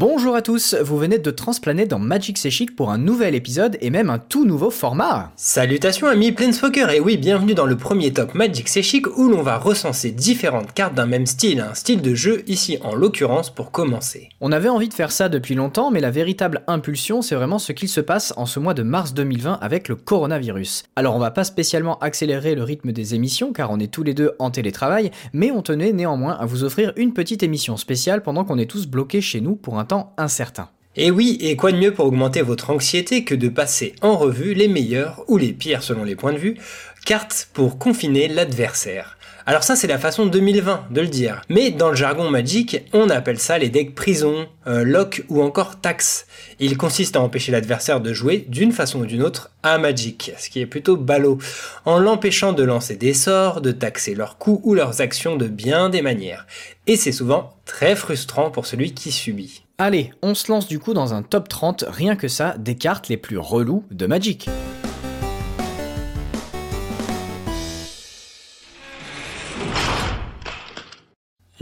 Bonjour à tous, vous venez de transplaner dans Magic C'est Chic pour un nouvel épisode et même un tout nouveau format. Salutations amis Planeswalker et oui, bienvenue dans le premier top Magic C'est Chic où l'on va recenser différentes cartes d'un même style, un style de jeu ici en l'occurrence pour commencer. On avait envie de faire ça depuis longtemps, mais la véritable impulsion, c'est vraiment ce qu'il se passe en ce mois de mars 2020 avec le coronavirus. Alors on va pas spécialement accélérer le rythme des émissions car on est tous les deux en télétravail, mais on tenait néanmoins à vous offrir une petite émission spéciale pendant qu'on est tous bloqués chez nous pour un incertain. Et oui, et quoi de mieux pour augmenter votre anxiété que de passer en revue les meilleures, ou les pires selon les points de vue, cartes pour confiner l'adversaire. Alors ça c'est la façon 2020 de le dire. Mais dans le jargon magique, on appelle ça les decks prison, euh, lock ou encore tax. Il consiste à empêcher l'adversaire de jouer d'une façon ou d'une autre à Magic, ce qui est plutôt ballot, en l'empêchant de lancer des sorts, de taxer leurs coups ou leurs actions de bien des manières. Et c'est souvent très frustrant pour celui qui subit. Allez, on se lance du coup dans un top 30, rien que ça, des cartes les plus relous de Magic.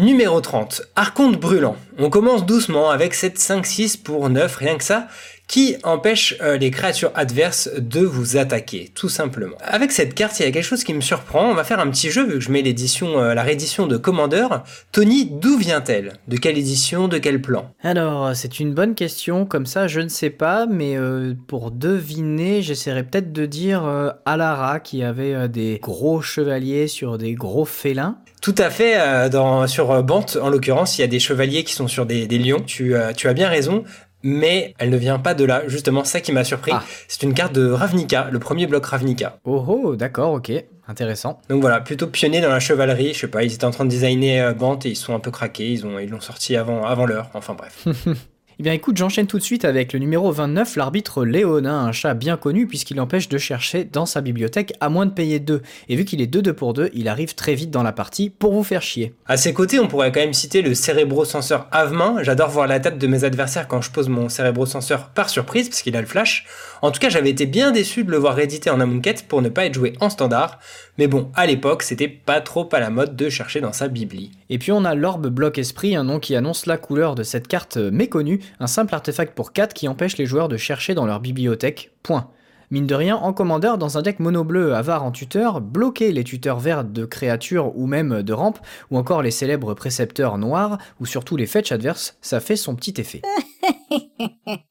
Numéro 30, Archonte brûlant. On commence doucement avec cette 5-6 pour 9, rien que ça, qui empêche euh, les créatures adverses de vous attaquer, tout simplement. Avec cette carte, il y a quelque chose qui me surprend. On va faire un petit jeu, vu que je mets l'édition, euh, la réédition de Commander. Tony, d'où vient-elle? De quelle édition? De quel plan? Alors, c'est une bonne question, comme ça je ne sais pas, mais euh, pour deviner, j'essaierai peut-être de dire Alara qui avait des gros chevaliers sur des gros félins. Tout à fait. Euh, dans, sur euh, Bant, en l'occurrence, il y a des chevaliers qui sont sur des, lions. Tu, euh, tu as bien raison. Mais elle ne vient pas de là. Justement, ça qui m'a surpris. Ah. C'est une carte de Ravnica, le premier bloc Ravnica. Oh oh, d'accord, ok. Intéressant. Donc voilà, plutôt pionnier dans la chevalerie. Je sais pas, ils étaient en train de designer Bant et ils sont un peu craqués. Ils ont, ils l'ont sorti avant, avant l'heure. Enfin bref. Eh bien écoute, j'enchaîne tout de suite avec le numéro 29, l'arbitre Léonin, un chat bien connu puisqu'il empêche de chercher dans sa bibliothèque à moins de payer 2. Et vu qu'il est 2-2 pour 2, il arrive très vite dans la partie pour vous faire chier. À ses côtés, on pourrait quand même citer le cérébro-senseur Avemain. J'adore voir la tête de mes adversaires quand je pose mon cérébro-senseur par surprise parce qu'il a le flash. En tout cas, j'avais été bien déçu de le voir réédité en Amonkhet pour ne pas être joué en standard. Mais bon, à l'époque, c'était pas trop à la mode de chercher dans sa bibli. Et puis on a l'orbe bloc esprit, un nom qui annonce la couleur de cette carte méconnue, un simple artefact pour 4 qui empêche les joueurs de chercher dans leur bibliothèque. Point. Mine de rien, en commandeur, dans un deck mono bleu avare en tuteur, bloquer les tuteurs verts de créatures ou même de rampes, ou encore les célèbres précepteurs noirs, ou surtout les fetch adverses, ça fait son petit effet.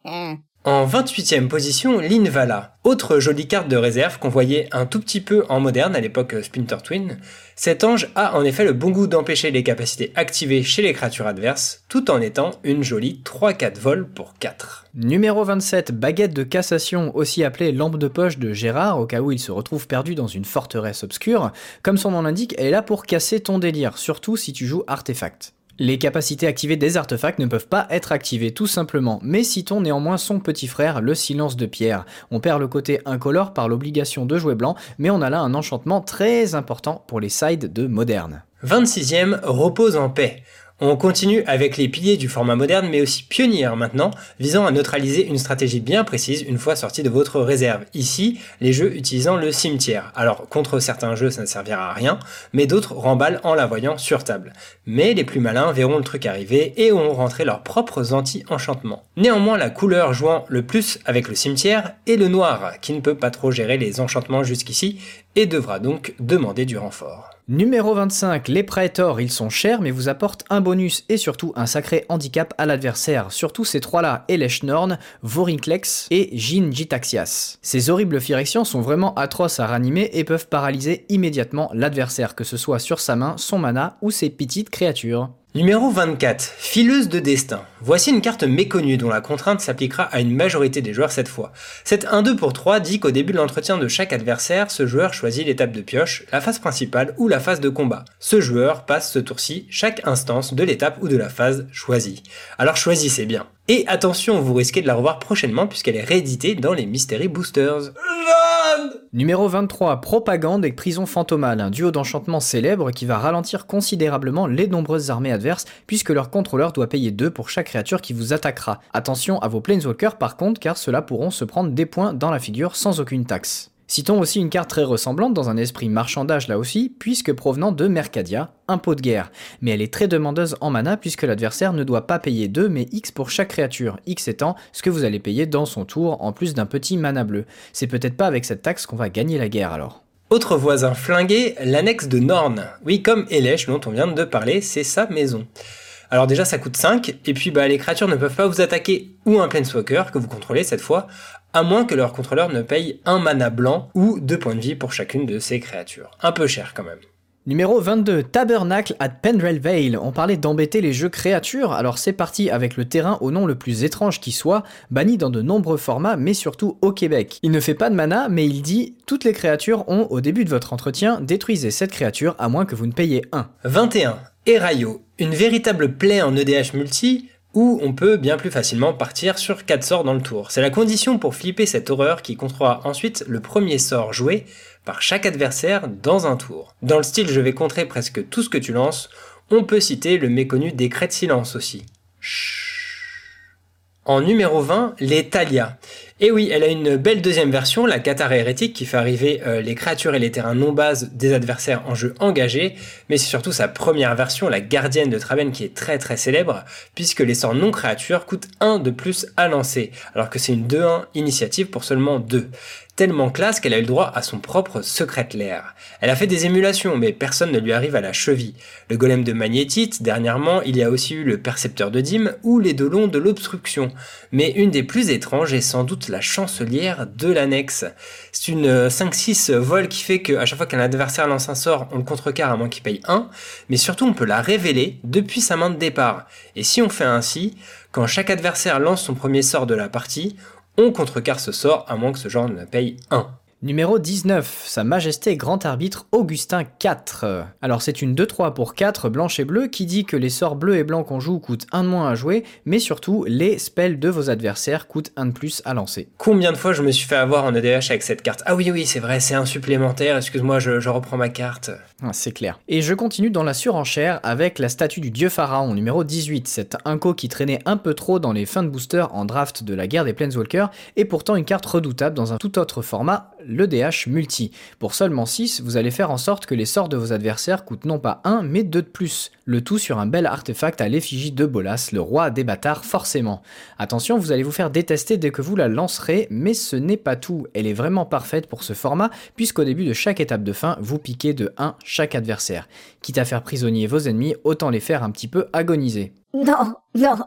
En 28e position, Linvala, autre jolie carte de réserve qu'on voyait un tout petit peu en moderne à l'époque euh, Splinter Twin. Cet ange a en effet le bon goût d'empêcher les capacités activées chez les créatures adverses, tout en étant une jolie 3-4 vols pour 4. Numéro 27, baguette de cassation, aussi appelée lampe de poche de Gérard, au cas où il se retrouve perdu dans une forteresse obscure. Comme son nom l'indique, elle est là pour casser ton délire, surtout si tu joues artefact. Les capacités activées des artefacts ne peuvent pas être activées tout simplement, mais citons néanmoins son petit frère, le silence de pierre. On perd le côté incolore par l'obligation de jouer blanc, mais on a là un enchantement très important pour les sides de moderne. 26e, repose en paix. On continue avec les piliers du format moderne mais aussi pionnière maintenant, visant à neutraliser une stratégie bien précise une fois sortie de votre réserve. Ici, les jeux utilisant le cimetière. Alors contre certains jeux ça ne servira à rien, mais d'autres remballent en la voyant sur table. Mais les plus malins verront le truc arriver et auront rentré leurs propres anti-enchantements. Néanmoins la couleur jouant le plus avec le cimetière est le noir, qui ne peut pas trop gérer les enchantements jusqu'ici et devra donc demander du renfort. Numéro 25, les Praetors, ils sont chers mais vous apportent un bonus et surtout un sacré handicap à l'adversaire. Surtout ces trois-là, Norn, Vorinclex et Jin Jitaxias. Ces horribles Phyrexians sont vraiment atroces à ranimer et peuvent paralyser immédiatement l'adversaire, que ce soit sur sa main, son mana ou ses petites créatures. Numéro 24. Fileuse de destin. Voici une carte méconnue dont la contrainte s'appliquera à une majorité des joueurs cette fois. Cette 1-2 pour 3 dit qu'au début de l'entretien de chaque adversaire, ce joueur choisit l'étape de pioche, la phase principale ou la phase de combat. Ce joueur passe ce tour-ci chaque instance de l'étape ou de la phase choisie. Alors choisissez bien. Et attention, vous risquez de la revoir prochainement puisqu'elle est rééditée dans les Mystery Boosters. Numéro 23, Propagande et Prison Fantomale, un duo d'enchantement célèbre qui va ralentir considérablement les nombreuses armées adverses puisque leur contrôleur doit payer 2 pour chaque créature qui vous attaquera. Attention à vos Planeswalkers par contre car ceux-là pourront se prendre des points dans la figure sans aucune taxe. Citons aussi une carte très ressemblante dans un esprit marchandage là aussi, puisque provenant de Mercadia, un pot de guerre. Mais elle est très demandeuse en mana puisque l'adversaire ne doit pas payer 2 mais X pour chaque créature, X étant ce que vous allez payer dans son tour en plus d'un petit mana bleu. C'est peut-être pas avec cette taxe qu'on va gagner la guerre alors. Autre voisin flingué, l'annexe de Norn. Oui, comme Elesh dont on vient de parler, c'est sa maison. Alors déjà ça coûte 5, et puis bah, les créatures ne peuvent pas vous attaquer, ou un Planeswalker que vous contrôlez cette fois, à moins que leur contrôleur ne paye un mana blanc ou deux points de vie pour chacune de ces créatures. Un peu cher quand même. Numéro 22, Tabernacle at Pendrell Vale. On parlait d'embêter les jeux créatures, alors c'est parti avec le terrain au nom le plus étrange qui soit, banni dans de nombreux formats, mais surtout au Québec. Il ne fait pas de mana, mais il dit toutes les créatures ont, au début de votre entretien, détruisez cette créature à moins que vous ne payiez 1. 21, Erayo. Une véritable plaie en EDH multi, où on peut bien plus facilement partir sur 4 sorts dans le tour. C'est la condition pour flipper cette horreur qui contrôlera ensuite le premier sort joué par chaque adversaire dans un tour. Dans le style je vais contrer presque tout ce que tu lances, on peut citer le méconnu décret de silence aussi. En numéro 20, les Talia. Et oui, elle a une belle deuxième version, la Qatar hérétique, qui fait arriver euh, les créatures et les terrains non bases des adversaires en jeu engagé, mais c'est surtout sa première version, la gardienne de Traben, qui est très très célèbre, puisque les sorts non créatures coûtent 1 de plus à lancer, alors que c'est une 2-1 initiative pour seulement 2 tellement classe qu'elle a eu le droit à son propre secret l'air. Elle a fait des émulations, mais personne ne lui arrive à la cheville. Le golem de magnétite, dernièrement, il y a aussi eu le percepteur de dîmes ou les dolons de l'obstruction. Mais une des plus étranges est sans doute la chancelière de l'annexe. C'est une 5-6 euh, vol qui fait qu'à chaque fois qu'un adversaire lance un sort, on le contrecarre à moins qu'il paye 1, mais surtout on peut la révéler depuis sa main de départ. Et si on fait ainsi, quand chaque adversaire lance son premier sort de la partie, on contrecarre ce sort à moins que ce genre ne paye 1. Numéro 19, Sa Majesté Grand Arbitre Augustin IV. Alors c'est une 2-3 pour 4 blanche et bleu qui dit que les sorts bleus et blancs qu'on joue coûtent 1 de moins à jouer, mais surtout les spells de vos adversaires coûtent 1 de plus à lancer. Combien de fois je me suis fait avoir en EDH avec cette carte? Ah oui oui c'est vrai, c'est un supplémentaire, excuse-moi je, reprends ma carte. Ah, c'est clair. Et je continue dans la surenchère avec la statue du dieu pharaon numéro 18, cette inco qui traînait un peu trop dans les fins de booster en draft de la guerre des Planeswalkers, et pourtant une carte redoutable dans un tout autre format, le DH multi. Pour seulement 6, vous allez faire en sorte que les sorts de vos adversaires coûtent non pas 1, mais 2 de plus. Le tout sur un bel artefact à l'effigie de Bolas, le roi des bâtards forcément. Attention, vous allez vous faire détester dès que vous la lancerez, mais ce n'est pas tout. Elle est vraiment parfaite pour ce format, puisqu'au début de chaque étape de fin, vous piquez de 1 chaque adversaire. Quitte à faire prisonnier vos ennemis, autant les faire un petit peu agoniser. Non, non,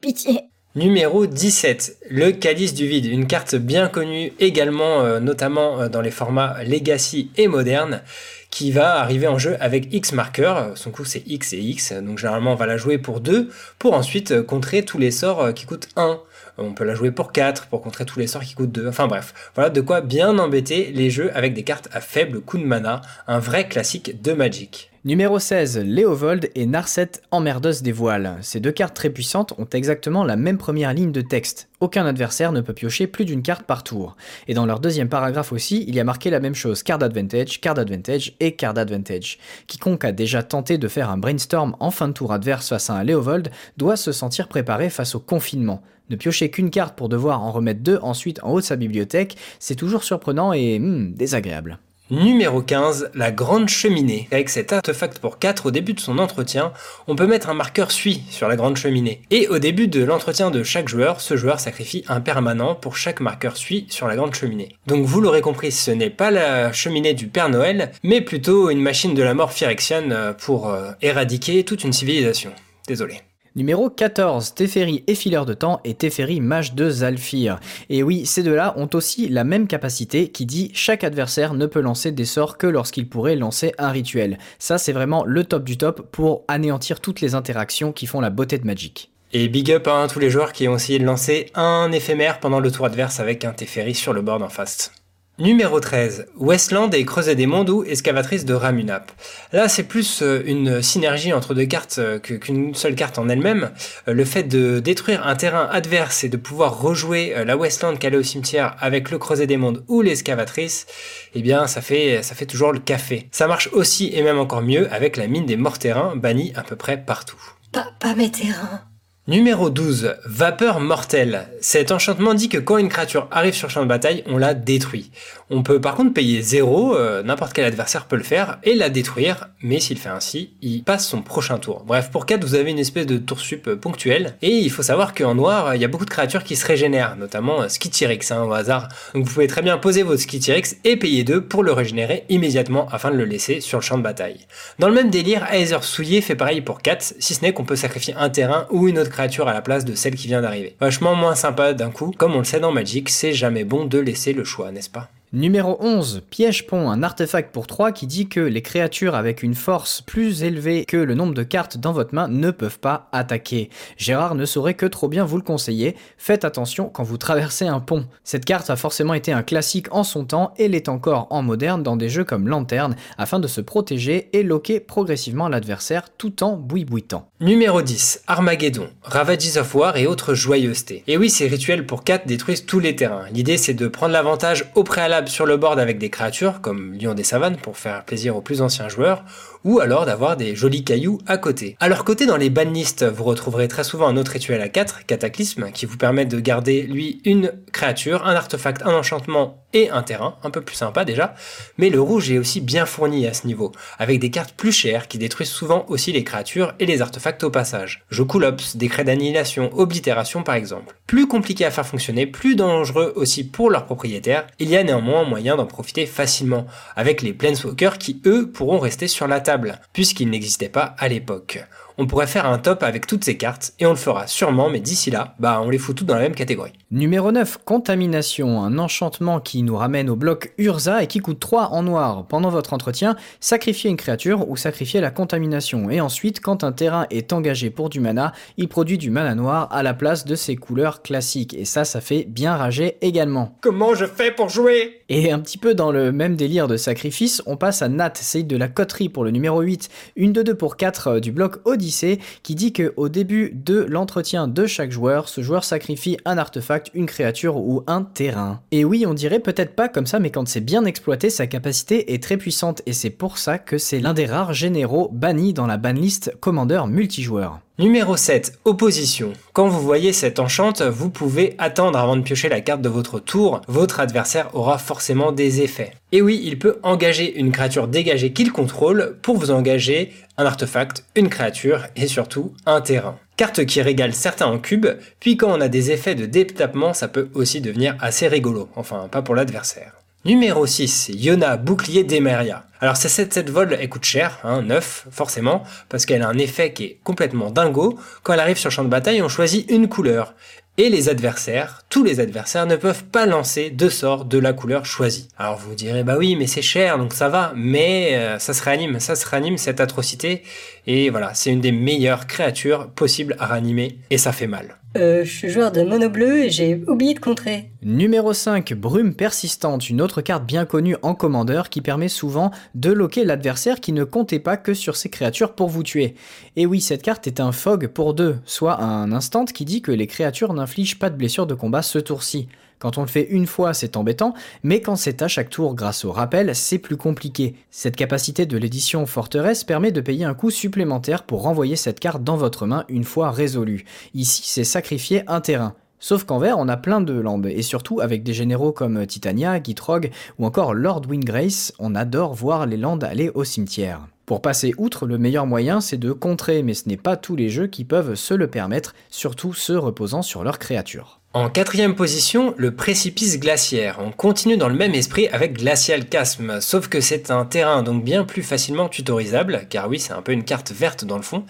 pitié. Numéro 17, le Calice du Vide, une carte bien connue également, euh, notamment euh, dans les formats Legacy et Moderne, qui va arriver en jeu avec X marqueur, son coût c'est X et X, donc généralement on va la jouer pour 2, pour ensuite euh, contrer tous les sorts qui coûtent 1. On peut la jouer pour 4, pour contrer tous les sorts qui coûtent 2, enfin bref, voilà de quoi bien embêter les jeux avec des cartes à faible coût de mana, un vrai classique de Magic. Numéro 16, Léovold et Narset Emmerdeuse des Voiles. Ces deux cartes très puissantes ont exactement la même première ligne de texte. Aucun adversaire ne peut piocher plus d'une carte par tour. Et dans leur deuxième paragraphe aussi, il y a marqué la même chose, card advantage, card advantage et card advantage. Quiconque a déjà tenté de faire un brainstorm en fin de tour adverse face à un Léovold doit se sentir préparé face au confinement. Ne piocher qu'une carte pour devoir en remettre deux ensuite en haut de sa bibliothèque, c'est toujours surprenant et hmm, désagréable. Numéro 15, la grande cheminée. Avec cet artefact pour 4 au début de son entretien, on peut mettre un marqueur suit sur la grande cheminée. Et au début de l'entretien de chaque joueur, ce joueur sacrifie un permanent pour chaque marqueur suit sur la grande cheminée. Donc vous l'aurez compris, ce n'est pas la cheminée du Père Noël, mais plutôt une machine de la mort Phyrexian euh, pour euh, éradiquer toute une civilisation. Désolé. Numéro 14, Teferi Effileur de temps et Teferi Mage de Zalfir. Et oui, ces deux-là ont aussi la même capacité qui dit chaque adversaire ne peut lancer des sorts que lorsqu'il pourrait lancer un rituel. Ça, c'est vraiment le top du top pour anéantir toutes les interactions qui font la beauté de Magic. Et big up à tous les joueurs qui ont essayé de lancer un éphémère pendant le tour adverse avec un Teferi sur le board en face. Numéro 13. Westland et Creuset des Mondes ou Escavatrice de Ramunap. Là, c'est plus euh, une synergie entre deux cartes euh, qu'une seule carte en elle-même. Euh, le fait de détruire un terrain adverse et de pouvoir rejouer la Westland est au cimetière avec le Creuset des Mondes ou l'Escavatrice, eh bien, ça fait, ça fait toujours le café. Ça marche aussi et même encore mieux avec la mine des morts terrains bannie à peu près partout. Pas mes terrains. Numéro 12, Vapeur mortelle. Cet enchantement dit que quand une créature arrive sur le champ de bataille, on la détruit. On peut par contre payer 0, euh, n'importe quel adversaire peut le faire, et la détruire, mais s'il fait ainsi, il passe son prochain tour. Bref, pour 4, vous avez une espèce de tour sup euh, ponctuel, et il faut savoir qu'en noir, il y a beaucoup de créatures qui se régénèrent, notamment euh, Skityrix, hein, au hasard. Donc vous pouvez très bien poser votre Skityrix et payer 2 pour le régénérer immédiatement afin de le laisser sur le champ de bataille. Dans le même délire, Aether Souillé fait pareil pour 4, si ce n'est qu'on peut sacrifier un terrain ou une autre créature à la place de celle qui vient d'arriver. Vachement moins sympa d'un coup, comme on le sait dans Magic, c'est jamais bon de laisser le choix, n'est-ce pas? Numéro 11, Piège-Pont, un artefact pour 3 qui dit que les créatures avec une force plus élevée que le nombre de cartes dans votre main ne peuvent pas attaquer. Gérard ne saurait que trop bien vous le conseiller, faites attention quand vous traversez un pont. Cette carte a forcément été un classique en son temps et l'est encore en moderne dans des jeux comme Lanterne afin de se protéger et loquer progressivement l'adversaire tout en boui-boitant. Numéro 10, Armageddon, Ravages of War et autres joyeusetés. Et oui, ces rituels pour 4 détruisent tous les terrains. L'idée c'est de prendre l'avantage au préalable sur le board avec des créatures comme Lion des Savanes pour faire plaisir aux plus anciens joueurs, ou alors d'avoir des jolis cailloux à côté. À leur côté, dans les banlistes, vous retrouverez très souvent un autre rituel à 4, Cataclysme, qui vous permet de garder lui une créature, un artefact, un enchantement et un terrain, un peu plus sympa déjà, mais le rouge est aussi bien fourni à ce niveau, avec des cartes plus chères qui détruisent souvent aussi les créatures et les artefacts au passage. Jokulops, décret d'annihilation, oblitération par exemple. Plus compliqué à faire fonctionner, plus dangereux aussi pour leurs propriétaires, il y a néanmoins moyen d'en profiter facilement, avec les Planeswalkers qui eux pourront rester sur la table, puisqu'ils n'existaient pas à l'époque on pourrait faire un top avec toutes ces cartes, et on le fera sûrement, mais d'ici là, bah on les fout toutes dans la même catégorie. Numéro 9, Contamination, un enchantement qui nous ramène au bloc Urza et qui coûte 3 en noir. Pendant votre entretien, sacrifiez une créature ou sacrifiez la contamination, et ensuite, quand un terrain est engagé pour du mana, il produit du mana noir à la place de ses couleurs classiques, et ça, ça fait bien rager également. Comment je fais pour jouer? Et un petit peu dans le même délire de sacrifice, on passe à Nat, c'est de la coterie pour le numéro 8, une de 2 pour 4 euh, du bloc Odyssey qui dit que au début de l'entretien de chaque joueur, ce joueur sacrifie un artefact, une créature ou un terrain. Et oui, on dirait peut-être pas comme ça, mais quand c'est bien exploité, sa capacité est très puissante et c'est pour ça que c'est l'un des rares généraux bannis dans la banlist Commander multijoueur. Numéro 7, opposition. Quand vous voyez cette enchante, vous pouvez attendre avant de piocher la carte de votre tour, votre adversaire aura forcément des effets. Et oui, il peut engager une créature dégagée qu'il contrôle pour vous engager un artefact, une créature et surtout un terrain. Carte qui régale certains en cube, puis quand on a des effets de détapement, ça peut aussi devenir assez rigolo, enfin pas pour l'adversaire. Numéro 6, Yona, bouclier d'Emeria. Alors cette, cette vol, elle coûte cher, hein, 9 forcément, parce qu'elle a un effet qui est complètement dingo. Quand elle arrive sur le champ de bataille, on choisit une couleur. Et les adversaires, tous les adversaires ne peuvent pas lancer de sorts de la couleur choisie. Alors vous direz bah oui mais c'est cher donc ça va, mais euh, ça se réanime, ça se réanime cette atrocité et voilà c'est une des meilleures créatures possibles à ranimer et ça fait mal. Euh, je suis joueur de mono bleu et j'ai oublié de contrer. Numéro 5, Brume persistante, une autre carte bien connue en commandeur qui permet souvent de loquer l'adversaire qui ne comptait pas que sur ses créatures pour vous tuer. Et oui, cette carte est un fog pour deux, soit un instant qui dit que les créatures n'infligent pas de blessures de combat ce tour-ci. Quand on le fait une fois, c'est embêtant, mais quand c'est à chaque tour grâce au rappel, c'est plus compliqué. Cette capacité de l'édition Forteresse permet de payer un coût supplémentaire pour renvoyer cette carte dans votre main une fois résolue. Ici, c'est sacrifier un terrain. Sauf qu'en vert, on a plein de landes, et surtout avec des généraux comme Titania, Gitrog ou encore Lord Wingrace, on adore voir les landes aller au cimetière. Pour passer outre, le meilleur moyen c'est de contrer, mais ce n'est pas tous les jeux qui peuvent se le permettre, surtout ceux reposant sur leurs créatures. En quatrième position, le précipice glaciaire. On continue dans le même esprit avec Glacial Chasm, sauf que c'est un terrain donc bien plus facilement tutorisable, car oui c'est un peu une carte verte dans le fond,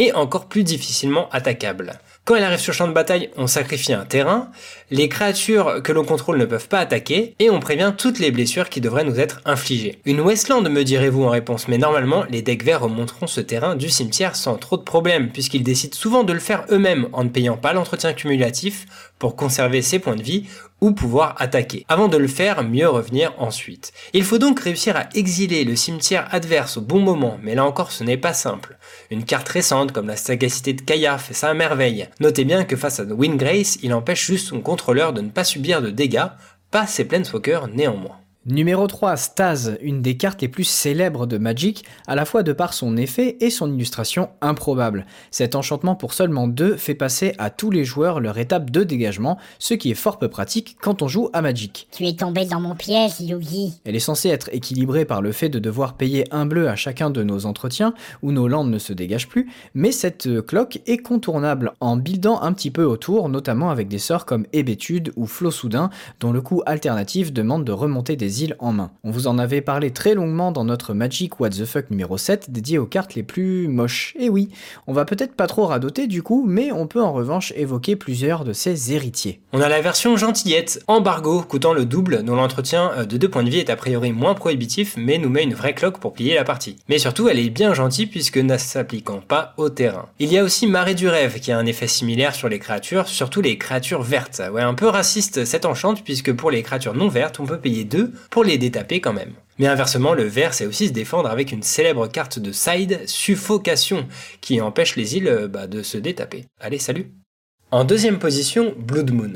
et encore plus difficilement attaquable. Quand elle arrive sur champ de bataille, on sacrifie un terrain, les créatures que l'on contrôle ne peuvent pas attaquer, et on prévient toutes les blessures qui devraient nous être infligées. Une Westland me direz-vous en réponse, mais normalement les decks verts remonteront ce terrain du cimetière sans trop de problèmes, puisqu'ils décident souvent de le faire eux-mêmes en ne payant pas l'entretien cumulatif pour conserver ses points de vie ou pouvoir attaquer. Avant de le faire, mieux revenir ensuite. Il faut donc réussir à exiler le cimetière adverse au bon moment, mais là encore ce n'est pas simple. Une carte récente comme la sagacité de Kaya fait ça à merveille. Notez bien que face à Wingrace, il empêche juste son contrôleur de ne pas subir de dégâts, pas ses Planeswalkers néanmoins. Numéro 3, Staz, une des cartes les plus célèbres de Magic, à la fois de par son effet et son illustration improbable. Cet enchantement pour seulement 2 fait passer à tous les joueurs leur étape de dégagement, ce qui est fort peu pratique quand on joue à Magic. Tu es tombé dans mon piège, Yugi. Elle est censée être équilibrée par le fait de devoir payer un bleu à chacun de nos entretiens, où nos landes ne se dégagent plus, mais cette cloque est contournable en buildant un petit peu autour, notamment avec des sorts comme Hébétude ou Flot Soudain, dont le coût alternatif demande de remonter des en main. On vous en avait parlé très longuement dans notre Magic What the Fuck numéro 7 dédié aux cartes les plus moches. Et oui, on va peut-être pas trop radoter du coup, mais on peut en revanche évoquer plusieurs de ses héritiers. On a la version gentillette, embargo, coûtant le double, dont l'entretien euh, de deux points de vie est a priori moins prohibitif, mais nous met une vraie cloque pour plier la partie. Mais surtout, elle est bien gentille puisque ne s'appliquant pas au terrain. Il y a aussi Marée du Rêve qui a un effet similaire sur les créatures, surtout les créatures vertes. Ouais, un peu raciste cette enchante puisque pour les créatures non vertes, on peut payer 2 pour les détaper quand même. Mais inversement, le vert sait aussi se défendre avec une célèbre carte de side, Suffocation, qui empêche les îles euh, bah, de se détaper. Allez, salut En deuxième position, Blood Moon.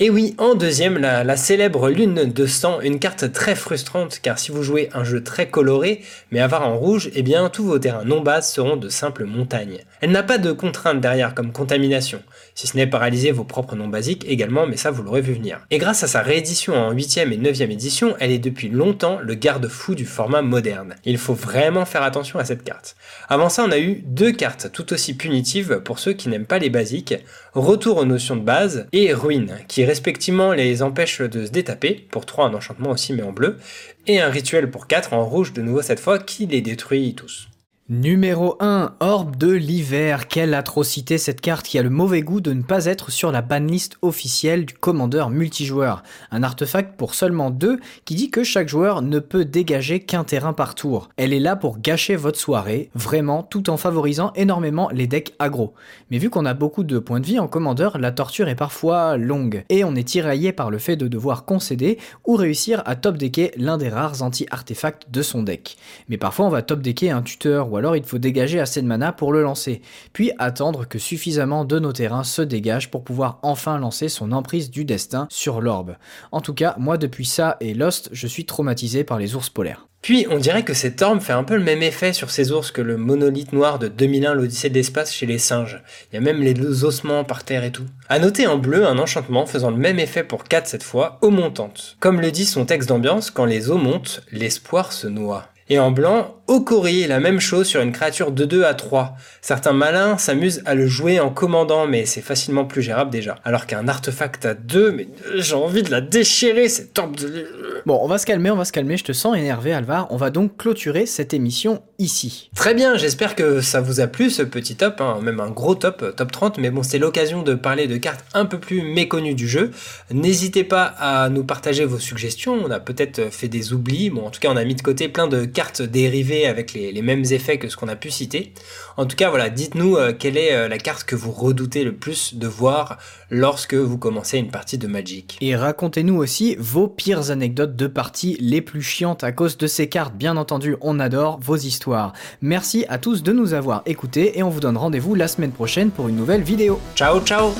Et oui, en deuxième, la, la, célèbre lune de sang, une carte très frustrante car si vous jouez un jeu très coloré, mais avoir en rouge, eh bien tous vos terrains non bases seront de simples montagnes. Elle n'a pas de contraintes derrière comme contamination, si ce n'est paralyser vos propres noms basiques également, mais ça vous l'aurez vu venir. Et grâce à sa réédition en 8ème et 9ème édition, elle est depuis longtemps le garde-fou du format moderne. Il faut vraiment faire attention à cette carte. Avant ça, on a eu deux cartes tout aussi punitives pour ceux qui n'aiment pas les basiques, Retour aux notions de base et Ruine, qui respectivement les empêchent de se détaper, pour 3 un enchantement aussi mais en bleu, et un rituel pour 4 en rouge de nouveau cette fois qui les détruit tous. Numéro 1, Orbe de l'hiver. Quelle atrocité cette carte qui a le mauvais goût de ne pas être sur la banlist officielle du commandeur multijoueur. Un artefact pour seulement 2 qui dit que chaque joueur ne peut dégager qu'un terrain par tour. Elle est là pour gâcher votre soirée, vraiment, tout en favorisant énormément les decks aggro. Mais vu qu'on a beaucoup de points de vie en commandeur, la torture est parfois longue. Et on est tiraillé par le fait de devoir concéder ou réussir à top decker l'un des rares anti-artefacts de son deck. Mais parfois on va top decker un tuteur ou alors il faut dégager assez de mana pour le lancer, puis attendre que suffisamment de nos terrains se dégagent pour pouvoir enfin lancer son emprise du destin sur l'orbe. En tout cas, moi depuis ça et Lost, je suis traumatisé par les ours polaires. Puis on dirait que cet orbe fait un peu le même effet sur ces ours que le monolithe noir de 2001 l'Odyssée de l'espace chez les singes. Il y a même les ossements par terre et tout. A noter en bleu un enchantement faisant le même effet pour 4 cette fois, eau montante. Comme le dit son texte d'ambiance, quand les eaux montent, l'espoir se noie. Et en blanc, Okori, la même chose sur une créature de 2 à 3. Certains malins s'amusent à le jouer en commandant, mais c'est facilement plus gérable déjà. Alors qu'un artefact à 2, mais j'ai envie de la déchirer, cette orbe de... Bon, on va se calmer, on va se calmer, je te sens énervé Alvar, on va donc clôturer cette émission ici. Très bien, j'espère que ça vous a plu ce petit top, hein, même un gros top, top 30, mais bon, c'est l'occasion de parler de cartes un peu plus méconnues du jeu. N'hésitez pas à nous partager vos suggestions, on a peut-être fait des oublis, bon en tout cas on a mis de côté plein de cartes dérivées avec les, mêmes effets que ce qu'on a pu citer. En tout cas, voilà, dites-nous euh, quelle est euh, la carte que vous redoutez le plus de voir lorsque vous commencez une partie de Magic. Et racontez-nous aussi vos pires anecdotes de parties les plus chiantes à cause de ces cartes. Bien entendu, on adore vos histoires. Merci à tous de nous avoir écoutés et on vous donne rendez-vous la semaine prochaine pour une nouvelle vidéo. Ciao, ciao